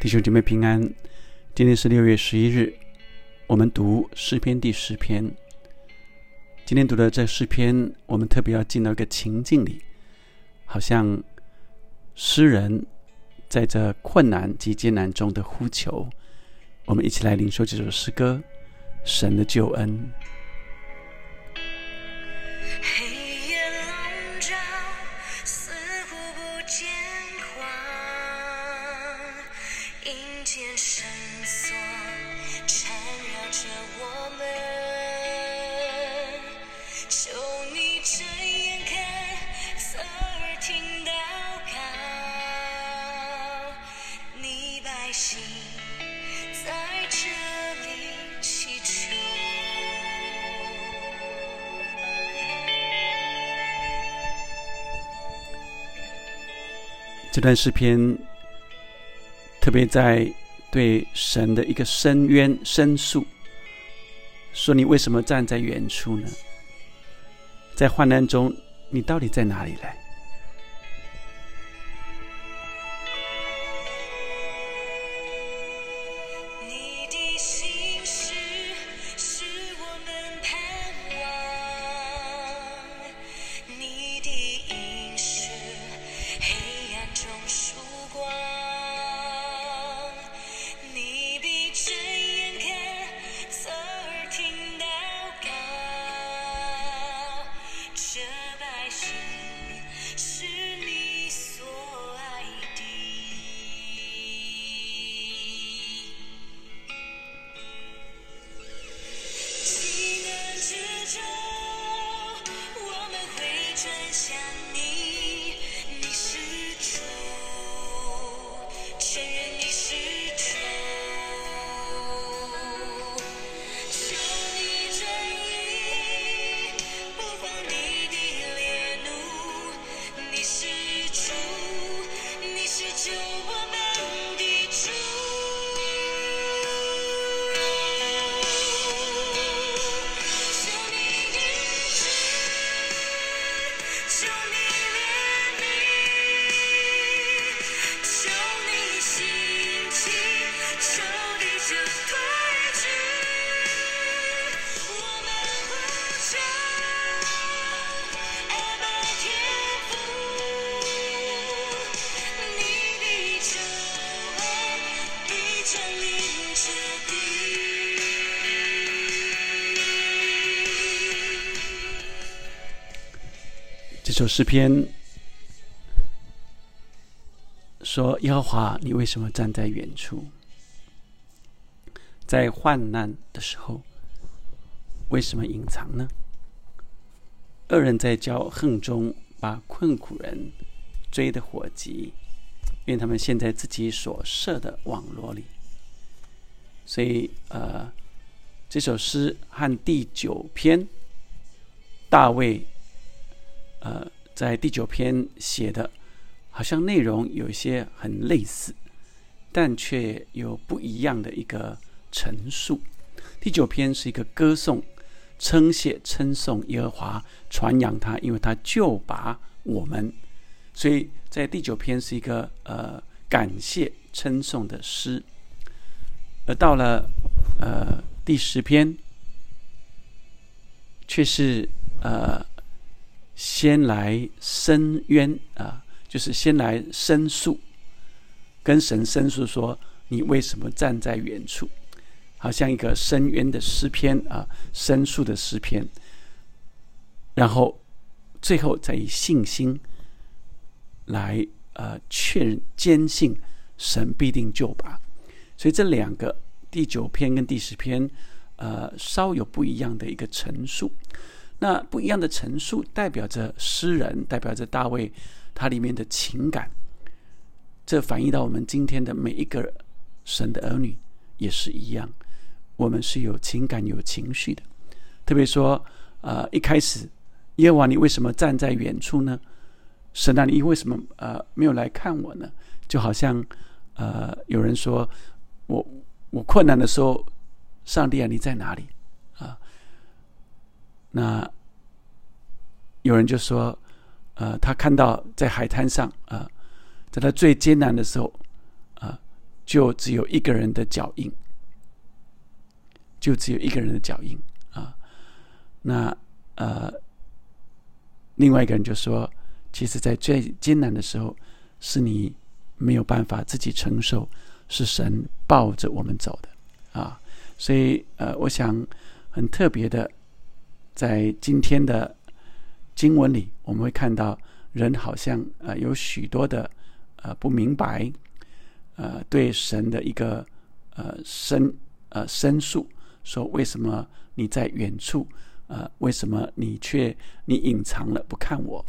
弟兄姐妹平安，今天是六月十一日，我们读诗篇第十篇。今天读的这诗篇，我们特别要进到一个情境里，好像诗人在这困难及艰难中的呼求。我们一起来领受这首诗歌《神的救恩》。这段视频特别在对神的一个深渊申诉，说：“你为什么站在远处呢？在患难中，你到底在哪里呢？”《首诗篇》说：“耶和华，你为什么站在远处？在患难的时候，为什么隐藏呢？恶人在骄横中，把困苦人追得火急，愿他们陷在自己所设的网络里。所以，呃，这首诗和第九篇大卫。”呃，在第九篇写的，好像内容有一些很类似，但却有不一样的一个陈述。第九篇是一个歌颂、称谢、称颂耶和华，传扬他，因为他救拔我们，所以在第九篇是一个呃感谢、称颂的诗。而到了呃第十篇，却是呃。先来申冤啊，就是先来申诉，跟神申诉说你为什么站在远处，好像一个申冤的诗篇啊，申诉的诗篇。然后最后再以信心来呃确认坚信神必定救拔。所以这两个第九篇跟第十篇呃稍有不一样的一个陈述。那不一样的陈述，代表着诗人，代表着大卫，他里面的情感，这反映到我们今天的每一个神的儿女也是一样，我们是有情感、有情绪的。特别说，呃，一开始耶和华，你为什么站在远处呢？神啊，你为什么呃没有来看我呢？就好像呃有人说我我困难的时候，上帝啊，你在哪里？那有人就说，呃，他看到在海滩上，啊，在他最艰难的时候，啊，就只有一个人的脚印，就只有一个人的脚印啊。那呃，另外一个人就说，其实，在最艰难的时候，是你没有办法自己承受，是神抱着我们走的啊。所以呃，我想很特别的，在今天的经文里，我们会看到人好像呃有许多的呃不明白。呃，对神的一个呃申呃申诉，说为什么你在远处？呃，为什么你却你隐藏了不看我？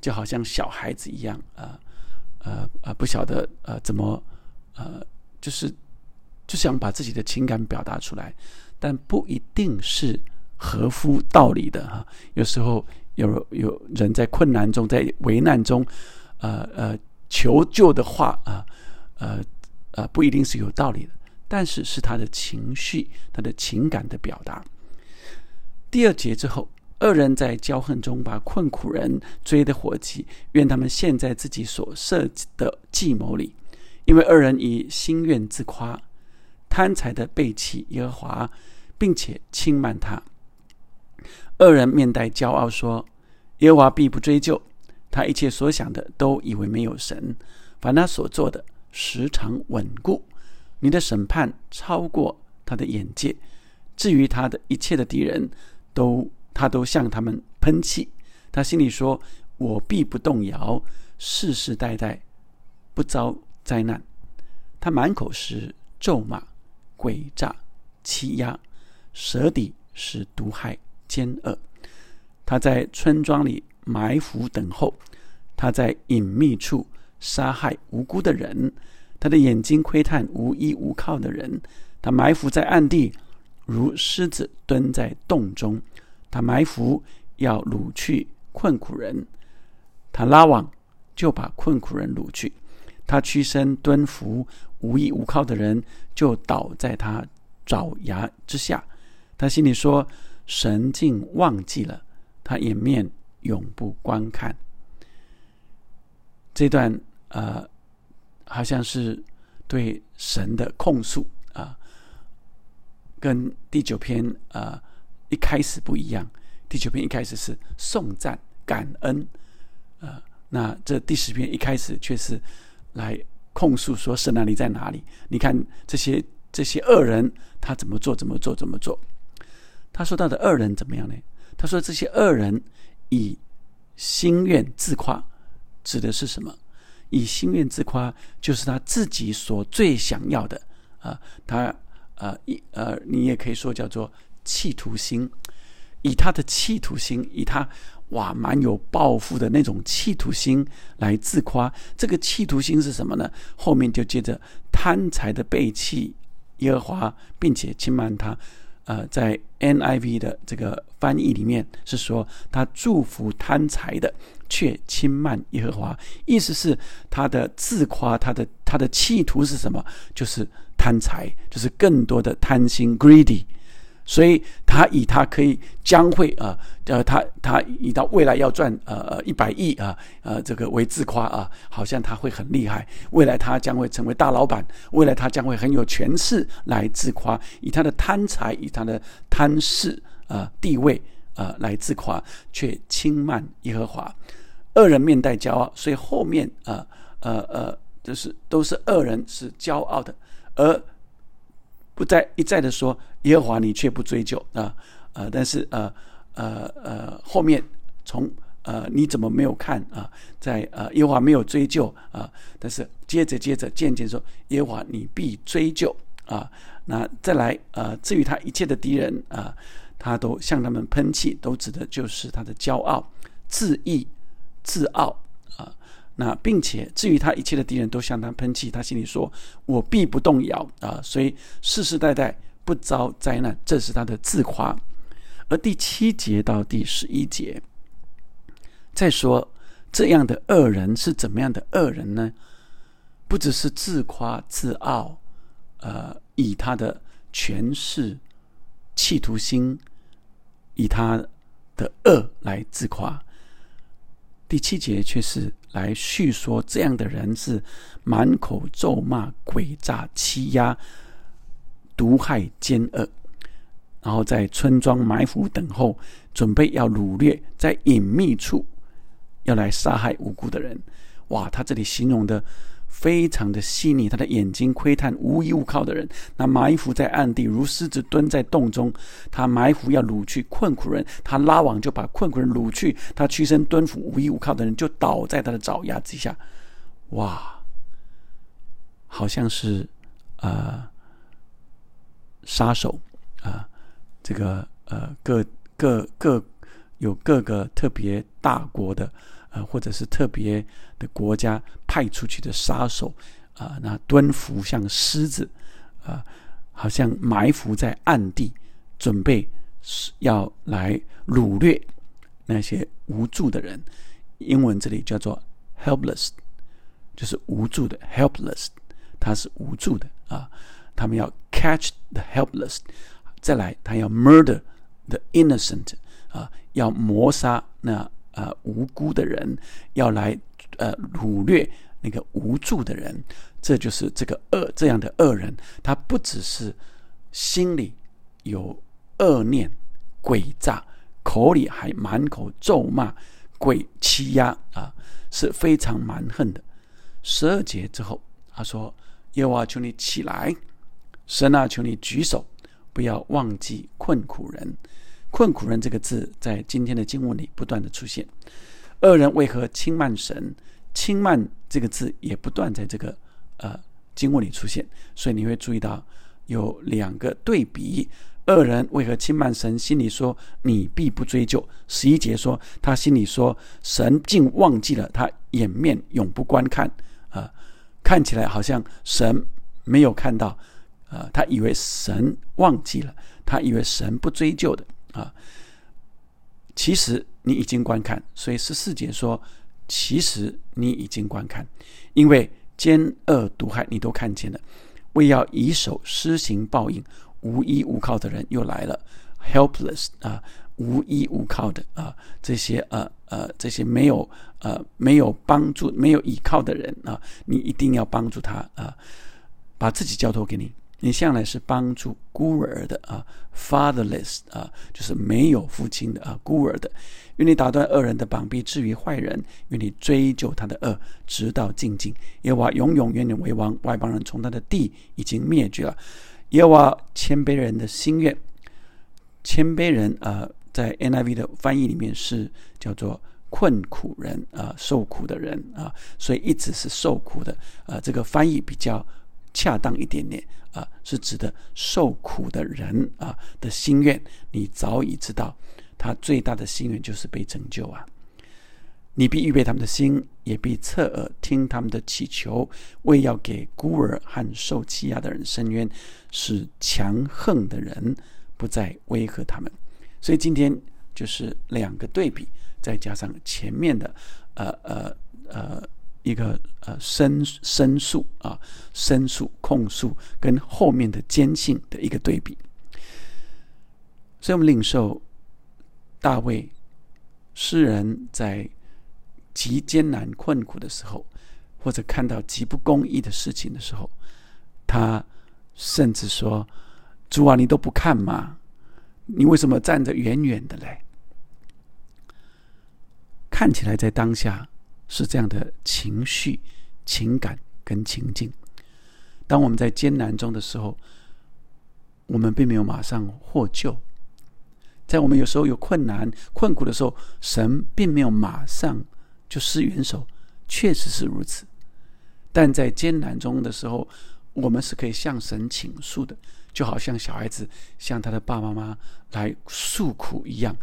就好像小孩子一样，呃呃呃，不晓得呃怎么呃，就是就想把自己的情感表达出来，但不一定是合乎道理的哈。有时候有有人在困难中，在危难中，呃呃求救的话啊。呃呃，不一定是有道理的，但是是他的情绪、他的情感的表达。第二节之后，二人在骄横中把困苦人追得火急，愿他们陷在自己所设的计谋里，因为二人以心愿自夸，贪财的背弃耶和华，并且轻慢他。二人面带骄傲说：“耶和华必不追究他一切所想的，都以为没有神，凡他所做的。”时常稳固，你的审判超过他的眼界。至于他的一切的敌人，都他都向他们喷气。他心里说：“我必不动摇，世世代代不遭灾难。”他满口是咒骂、诡诈、欺压，舌底是毒害、奸恶。他在村庄里埋伏等候，他在隐秘处。杀害无辜的人，他的眼睛窥探无依无靠的人，他埋伏在暗地，如狮子蹲在洞中。他埋伏要掳去困苦人，他拉网就把困苦人掳去。他屈身蹲伏无依无靠的人，就倒在他爪牙之下。他心里说：“神竟忘记了，他掩面永不观看。”这段。呃，好像是对神的控诉啊，跟第九篇啊一开始不一样。第九篇一开始是颂赞感恩，呃，那这第十篇一开始却是来控诉说神啊，你在哪里？你看这些这些恶人他怎么做怎么做怎么做？他说到的恶人怎么样呢？他说这些恶人以心愿自夸，指的是什么？以心愿自夸，就是他自己所最想要的啊！他呃，一呃，你也可以说叫做企图心。以他的企图心，以他哇，蛮有抱负的那种企图心来自夸。这个企图心是什么呢？后面就接着贪财的背弃耶和华，并且轻慢他。呃，在 NIV 的这个翻译里面是说，他祝福贪财的，却轻慢耶和华。意思是他的自夸，他的他的企图是什么？就是贪财，就是更多的贪心 （greedy）。所以他以他可以将会啊，呃，他他以到未来要赚呃呃一百亿啊，呃这个为自夸啊，好像他会很厉害，未来他将会成为大老板，未来他将会很有权势来自夸，以他的贪财，以他的贪势啊地位啊来自夸，却轻慢耶和华，恶人面带骄傲，所以后面啊呃呃就是都是恶人是骄傲的，而。不再一再的说耶和华，你却不追究啊呃，但是呃呃呃后面从呃你怎么没有看啊？在呃耶和华没有追究啊，但是接着接着渐渐说耶和华你必追究啊。那再来呃，至于他一切的敌人啊，他都向他们喷气，都指的就是他的骄傲、自义、自傲。那并且至于他一切的敌人都向他喷气，他心里说：“我必不动摇啊！”所以世世代代不遭灾难，这是他的自夸。而第七节到第十一节，再说这样的恶人是怎么样的恶人呢？不只是自夸自傲，呃，以他的权势、企图心，以他的恶来自夸。第七节却是来叙说这样的人是满口咒骂、诡诈、欺压、毒害、奸恶，然后在村庄埋伏等候，准备要掳掠，在隐秘处要来杀害无辜的人。哇，他这里形容的。非常的细腻，他的眼睛窥探无依无靠的人，那埋伏在暗地，如狮子蹲在洞中。他埋伏要掳去困苦人，他拉网就把困苦人掳去。他屈身蹲伏无依无靠的人，就倒在他的爪牙之下。哇，好像是啊，杀手啊，这个呃，各各各有各个特别大国的。啊，或者是特别的国家派出去的杀手啊，那蹲伏像狮子啊，好像埋伏在暗地，准备要来掳掠那些无助的人。英文这里叫做 helpless，就是无助的 helpless，他是无助的啊。他们要 catch the helpless，再来他要 murder the innocent 啊，要谋杀那。啊，无辜的人要来呃掳掠那个无助的人，这就是这个恶这样的恶人，他不只是心里有恶念、诡诈，口里还满口咒骂、鬼欺压啊，是非常蛮横的。十二节之后，他说：“耶和华求你起来，神啊，求你举手，不要忘记困苦人。”困苦人这个字在今天的经文里不断的出现，恶人为何轻慢神？轻慢这个字也不断在这个呃经文里出现，所以你会注意到有两个对比：恶人为何轻慢神？心里说你必不追究。十一节说他心里说神竟忘记了他掩面永不观看啊，看起来好像神没有看到啊，他以为神忘记了，他以为神不追究的。啊，其实你已经观看，所以十四节说，其实你已经观看，因为奸恶毒害你都看见了，为要以手施行报应，无依无靠的人又来了，helpless 啊，无依无靠的啊，这些呃呃这些没有呃没有帮助、没有依靠的人啊，你一定要帮助他啊，把自己交托给你。你向来是帮助孤儿的啊，fatherless 啊，就是没有父亲的啊，孤儿的。愿你打断恶人的膀臂，至于坏人，愿你追究他的恶，直到尽尽。耶和华永永远远为王，外邦人从他的地已经灭绝了。耶和华谦卑人的心愿，谦卑人啊，在 NIV 的翻译里面是叫做困苦人啊，受苦的人啊，所以一直是受苦的啊，这个翻译比较。恰当一点点啊，是指的受苦的人啊的心愿。你早已知道，他最大的心愿就是被拯救啊！你必预备他们的心，也必侧耳听他们的祈求，为要给孤儿和受欺压的人伸冤，使强横的人不再威吓他们。所以今天就是两个对比，再加上前面的呃呃呃。一个呃申申诉啊，申诉控诉跟后面的坚信的一个对比，所以我们领受大卫诗人在极艰难困苦的时候，或者看到极不公义的事情的时候，他甚至说：“主啊，你都不看吗？你为什么站着远远的嘞？”看起来在当下。是这样的情绪、情感跟情境。当我们在艰难中的时候，我们并没有马上获救；在我们有时候有困难、困苦的时候，神并没有马上就施援手，确实是如此。但在艰难中的时候，我们是可以向神倾诉的，就好像小孩子向他的爸爸妈妈来诉苦一样。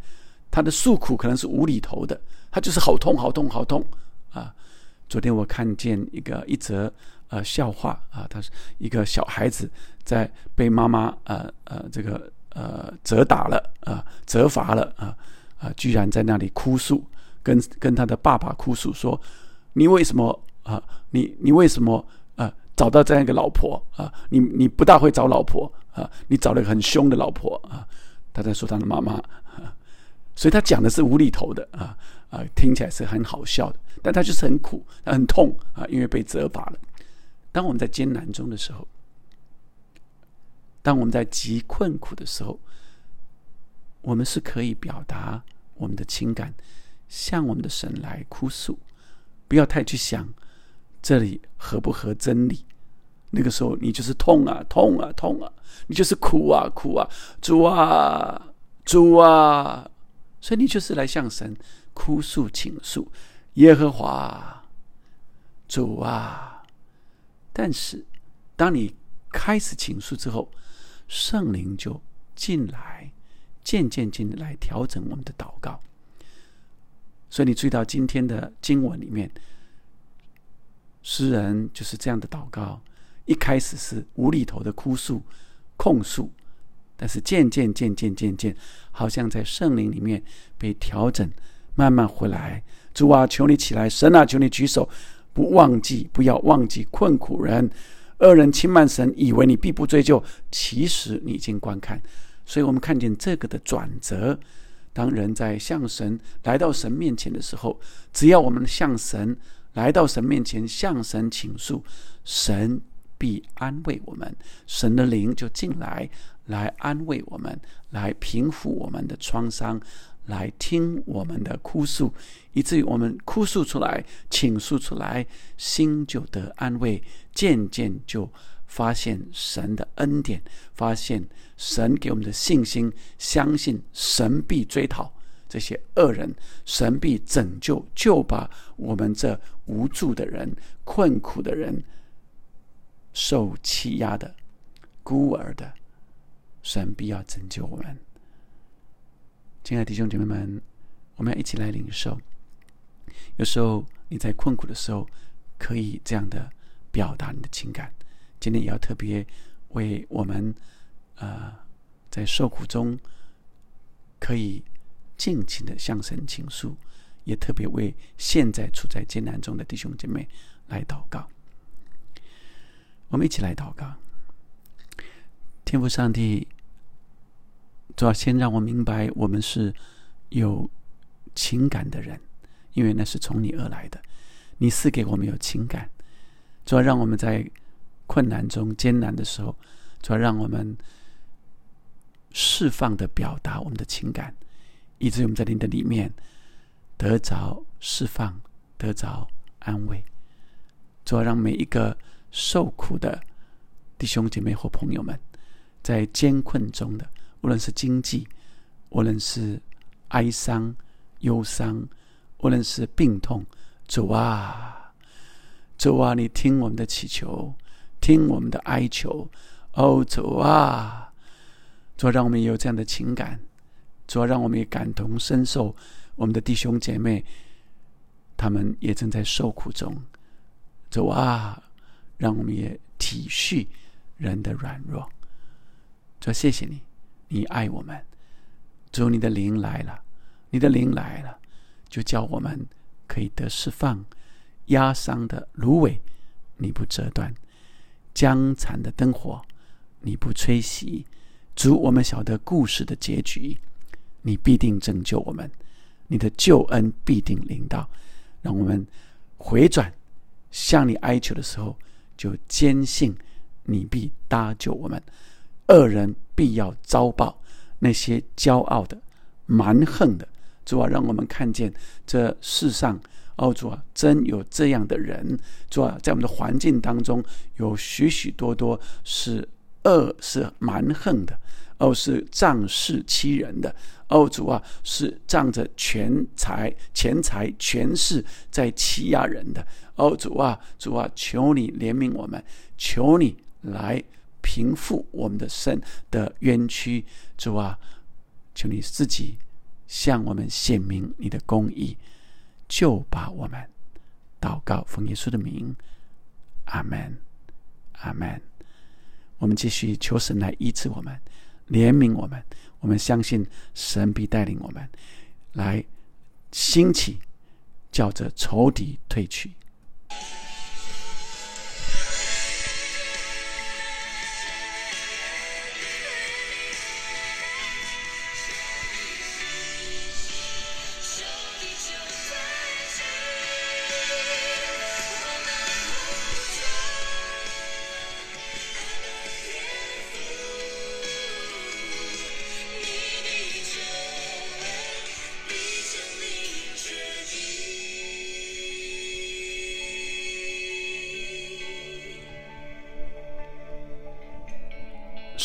他的诉苦可能是无厘头的，他就是好痛、好痛、好痛。啊，昨天我看见一个一则呃笑话啊，他是一个小孩子在被妈妈呃呃这个呃责打了啊，责罚了啊啊，居然在那里哭诉，跟跟他的爸爸哭诉说：“你为什么啊？你你为什么啊？找到这样一个老婆啊？你你不大会找老婆啊？你找了个很凶的老婆啊？”他在说他的妈妈。所以他讲的是无厘头的啊啊，听起来是很好笑的，但他就是很苦，很痛啊，因为被责罚了。当我们在艰难中的时候，当我们在极困苦的时候，我们是可以表达我们的情感，向我们的神来哭诉，不要太去想这里合不合真理。那个时候，你就是痛啊，痛啊，痛啊，你就是哭啊，哭啊，主啊，主啊，所以你就是来向神哭诉、倾诉，耶和华，主啊。但是，当你开始倾诉之后，圣灵就进来，渐渐进来调整我们的祷告。所以，你注意到今天的经文里面，诗人就是这样的祷告。一开始是无厘头的哭诉、控诉，但是渐渐、渐渐、渐渐，好像在圣灵里面被调整，慢慢回来。主啊，求你起来！神啊，求你举手，不忘记，不要忘记困苦人、恶人轻慢神，以为你必不追究，其实你已经观看。所以我们看见这个的转折：当人在向神来到神面前的时候，只要我们向神来到神面前，向神倾诉，神。必安慰我们，神的灵就进来，来安慰我们，来平复我们的创伤，来听我们的哭诉，以至于我们哭诉出来、倾诉出来，心就得安慰，渐渐就发现神的恩典，发现神给我们的信心，相信神必追讨这些恶人，神必拯救，就把我们这无助的人、困苦的人。受欺压的、孤儿的，神必要拯救我们。亲爱的弟兄姐妹们，我们要一起来领受。有时候你在困苦的时候，可以这样的表达你的情感。今天也要特别为我们，呃，在受苦中可以尽情的向神倾诉，也特别为现在处在艰难中的弟兄姐妹来祷告。我们一起来祷告，天父上帝，主要先让我明白，我们是有情感的人，因为那是从你而来的。你赐给我们有情感，主要让我们在困难中、艰难的时候，主要让我们释放的表达我们的情感，以至于我们在你的里面得着释放，得着安慰。主要让每一个。受苦的弟兄姐妹或朋友们，在艰困中的，无论是经济，无论是哀伤、忧伤，无论是病痛，主啊，主啊，你听我们的祈求，听我们的哀求，哦，主啊，主让我们有这样的情感，主让我们也感同身受，我们的弟兄姐妹，他们也正在受苦中，主啊。让我们也体恤人的软弱。说谢谢你，你爱我们。主，你的灵来了，你的灵来了，就叫我们可以得释放。压伤的芦苇，你不折断；僵残的灯火，你不吹熄。主，我们晓得故事的结局，你必定拯救我们，你的救恩必定临到。让我们回转向你哀求的时候。就坚信你必搭救我们，恶人必要遭报。那些骄傲的、蛮横的，主啊，让我们看见这世上，哦，主啊，真有这样的人。主啊，在我们的环境当中，有许许多多是恶、是蛮横的，哦，是仗势欺人的。哦，主啊，是仗着权财、钱财、权势在欺压人的。哦，主啊，主啊，求你怜悯我们，求你来平复我们的身的冤屈。主啊，求你自己向我们显明你的公义，就把我们祷告奉耶稣的名，阿门，阿门。我们继续求神来医治我们，怜悯我们。我们相信神必带领我们来兴起，叫这仇敌退去。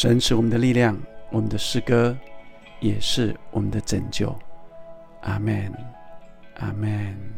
神是我们的力量，我们的诗歌也是我们的拯救。阿门，阿门。